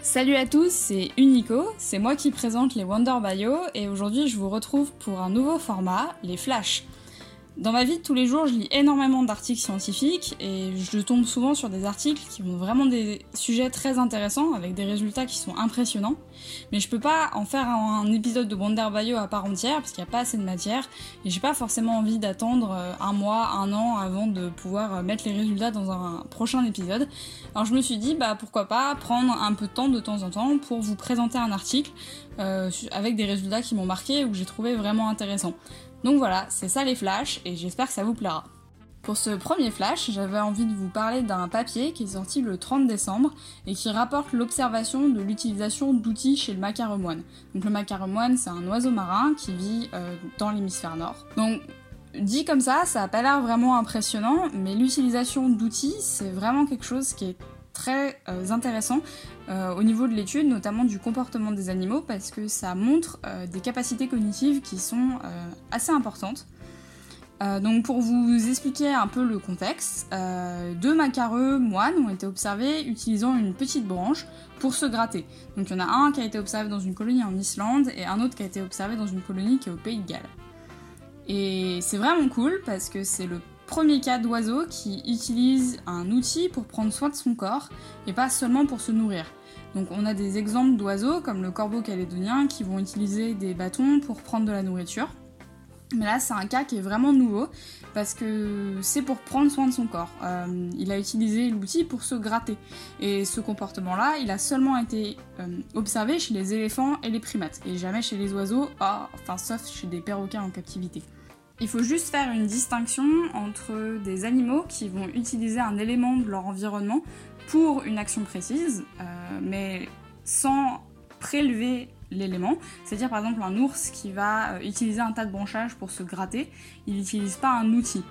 Salut à tous, c'est Unico, c'est moi qui présente les Wonder Bio et aujourd'hui je vous retrouve pour un nouveau format, les Flash. Dans ma vie de tous les jours, je lis énormément d'articles scientifiques et je tombe souvent sur des articles qui ont vraiment des sujets très intéressants avec des résultats qui sont impressionnants. Mais je peux pas en faire un, épisode de Wonder Bio à part entière parce qu'il n'y a pas assez de matière et j'ai pas forcément envie d'attendre euh, un mois, un an avant de pouvoir euh, mettre les résultats dans un prochain épisode. Alors je me suis dit bah pourquoi pas prendre un peu de temps de temps en temps pour vous présenter un article euh, avec des résultats qui m'ont marqué ou que j'ai trouvé vraiment intéressants. Donc voilà, c'est ça les flashs et j'espère que ça vous plaira. Pour ce premier flash, j'avais envie de vous parler d'un papier qui est sorti le 30 décembre et qui rapporte l'observation de l'utilisation d'outils chez le macaremoine. Donc le macaremoine, c'est un oiseau marin qui vit euh, dans l'hémisphère nord. Donc dit comme ça, ça n'a pas l'air vraiment impressionnant, mais l'utilisation d'outils, c'est vraiment quelque chose qui est très euh, intéressant euh, au niveau de l'étude, notamment du comportement des animaux, parce que ça montre euh, des capacités cognitives qui sont assez importantes. donc pour vous expliquer un peu le contexte, deux macareux moines ont été observés utilisant une petite branche pour se gratter. Donc il y en a un qui a été observé dans une colonie en Islande et un autre qui a été observé dans une colonie qui est au Pays de Galles. Et c'est vraiment cool parce que c'est le premier cas d'oiseau qui utilise un outil pour prendre soin de son corps et pas seulement pour se nourrir. Donc on a des exemples d'oiseaux comme le corbeau calédonien qui vont utiliser des bâtons pour prendre de la nourriture. Mais là c'est un cas qui est vraiment nouveau parce que c'est pour prendre soin de son corps. Euh, il a utilisé l'outil pour se gratter. Et ce comportement-là, il a seulement été euh, observé chez les éléphants et les primates, et jamais chez les oiseaux, ah, enfin sauf chez des perroquets en captivité. Il faut juste faire une distinction entre des animaux qui vont utiliser un élément de leur environnement pour une action précise, euh, mais sans prélever l'élément. C'est-à-dire par exemple un ours qui va euh, utiliser un tas de branchages pour se gratter, il n'utilise pas un outil,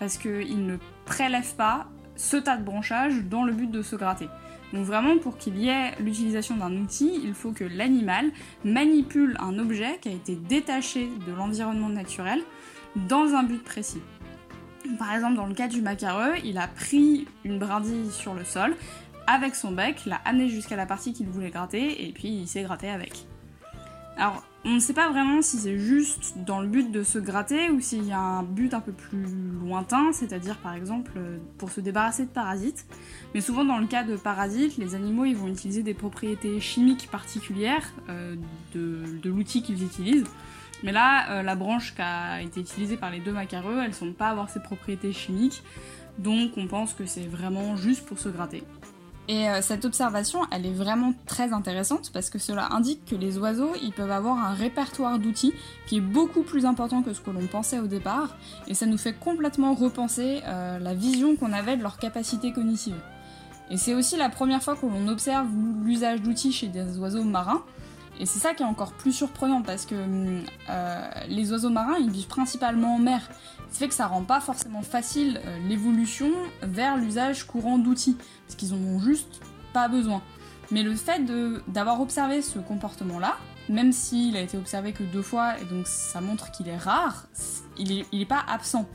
parce qu'il ne prélève pas ce tas de branchages dans le but de se gratter. Donc vraiment, pour qu'il y ait l'utilisation d'un outil, il faut que l'animal manipule un objet qui a été détaché de l'environnement naturel dans un but précis. Par exemple, dans le cas du macareux, il a pris une brindille sur le sol avec son bec, l'a amené jusqu'à la partie qu'il voulait gratter et puis il s'est gratté avec. Alors, on ne sait pas vraiment si c'est juste dans le but de se gratter ou s'il y a un but un peu plus lointain, c'est-à-dire par exemple pour se débarrasser de parasites. Mais souvent dans le cas de parasites, les animaux ils vont utiliser des propriétés chimiques particulières euh, de, de l'outil qu'ils utilisent. Mais là, euh, la branche qui a été utilisée par les deux macareux, elles ne semble pas avoir ces propriétés chimiques, donc on pense que c'est vraiment juste pour se gratter. Et euh, cette observation, elle est vraiment très intéressante parce que cela indique que les oiseaux, ils peuvent avoir un répertoire d'outils qui est beaucoup plus important que ce que l'on pensait au départ, et ça nous fait complètement repenser euh, la vision qu'on avait de leur capacité cognitive. Et c'est aussi la première fois que l'on observe l'usage d'outils chez des oiseaux marins, et c'est ça qui est encore plus surprenant parce que euh, les oiseaux marins ils vivent principalement en mer. Ce fait que ça rend pas forcément facile euh, l'évolution vers l'usage courant d'outils parce qu'ils en ont juste pas besoin. Mais le fait d'avoir observé ce comportement-là, même s'il a été observé que deux fois et donc ça montre qu'il est rare, il est, il est pas absent.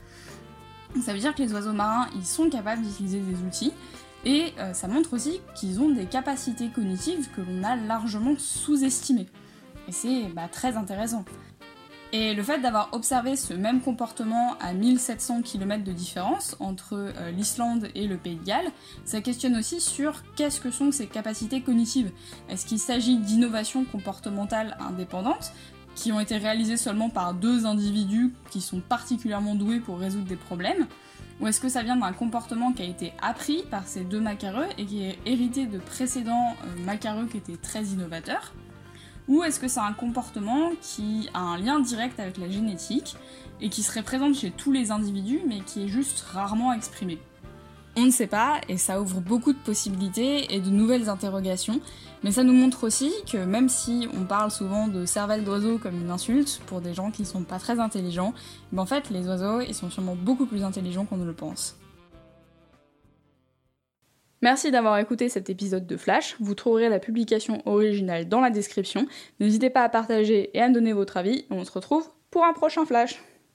Ça veut dire que les oiseaux marins ils sont capables d'utiliser des outils et euh, ça montre aussi qu'ils ont des capacités cognitives que l'on a largement sous-estimées. Et c'est bah, très intéressant. Et le fait d'avoir observé ce même comportement à 1700 km de différence entre euh, l'Islande et le Pays de Galles, ça questionne aussi sur qu'est-ce que sont ces capacités cognitives. Est-ce qu'il s'agit d'innovations comportementales indépendantes qui ont été réalisées seulement par deux individus qui sont particulièrement doués pour résoudre des problèmes ou est-ce que ça vient d'un comportement qui a été appris par ces deux macareux et qui est hérité de précédents euh, macareux qui étaient très innovateurs Ou est-ce que c'est un comportement qui a un lien direct avec la génétique et qui serait présent chez tous les individus mais qui est juste rarement exprimé on ne sait pas, et ça ouvre beaucoup de possibilités et de nouvelles interrogations, mais ça nous montre aussi que même si on parle souvent de cervelle d'oiseau comme une insulte pour des gens qui sont pas très intelligents, ben en fait les oiseaux ils sont sûrement beaucoup plus intelligents qu'on ne le pense. Merci d'avoir écouté cet épisode de Flash. Vous trouverez la publication originale dans la description. N'hésitez pas à partager et à me donner votre avis. On se retrouve pour un prochain Flash.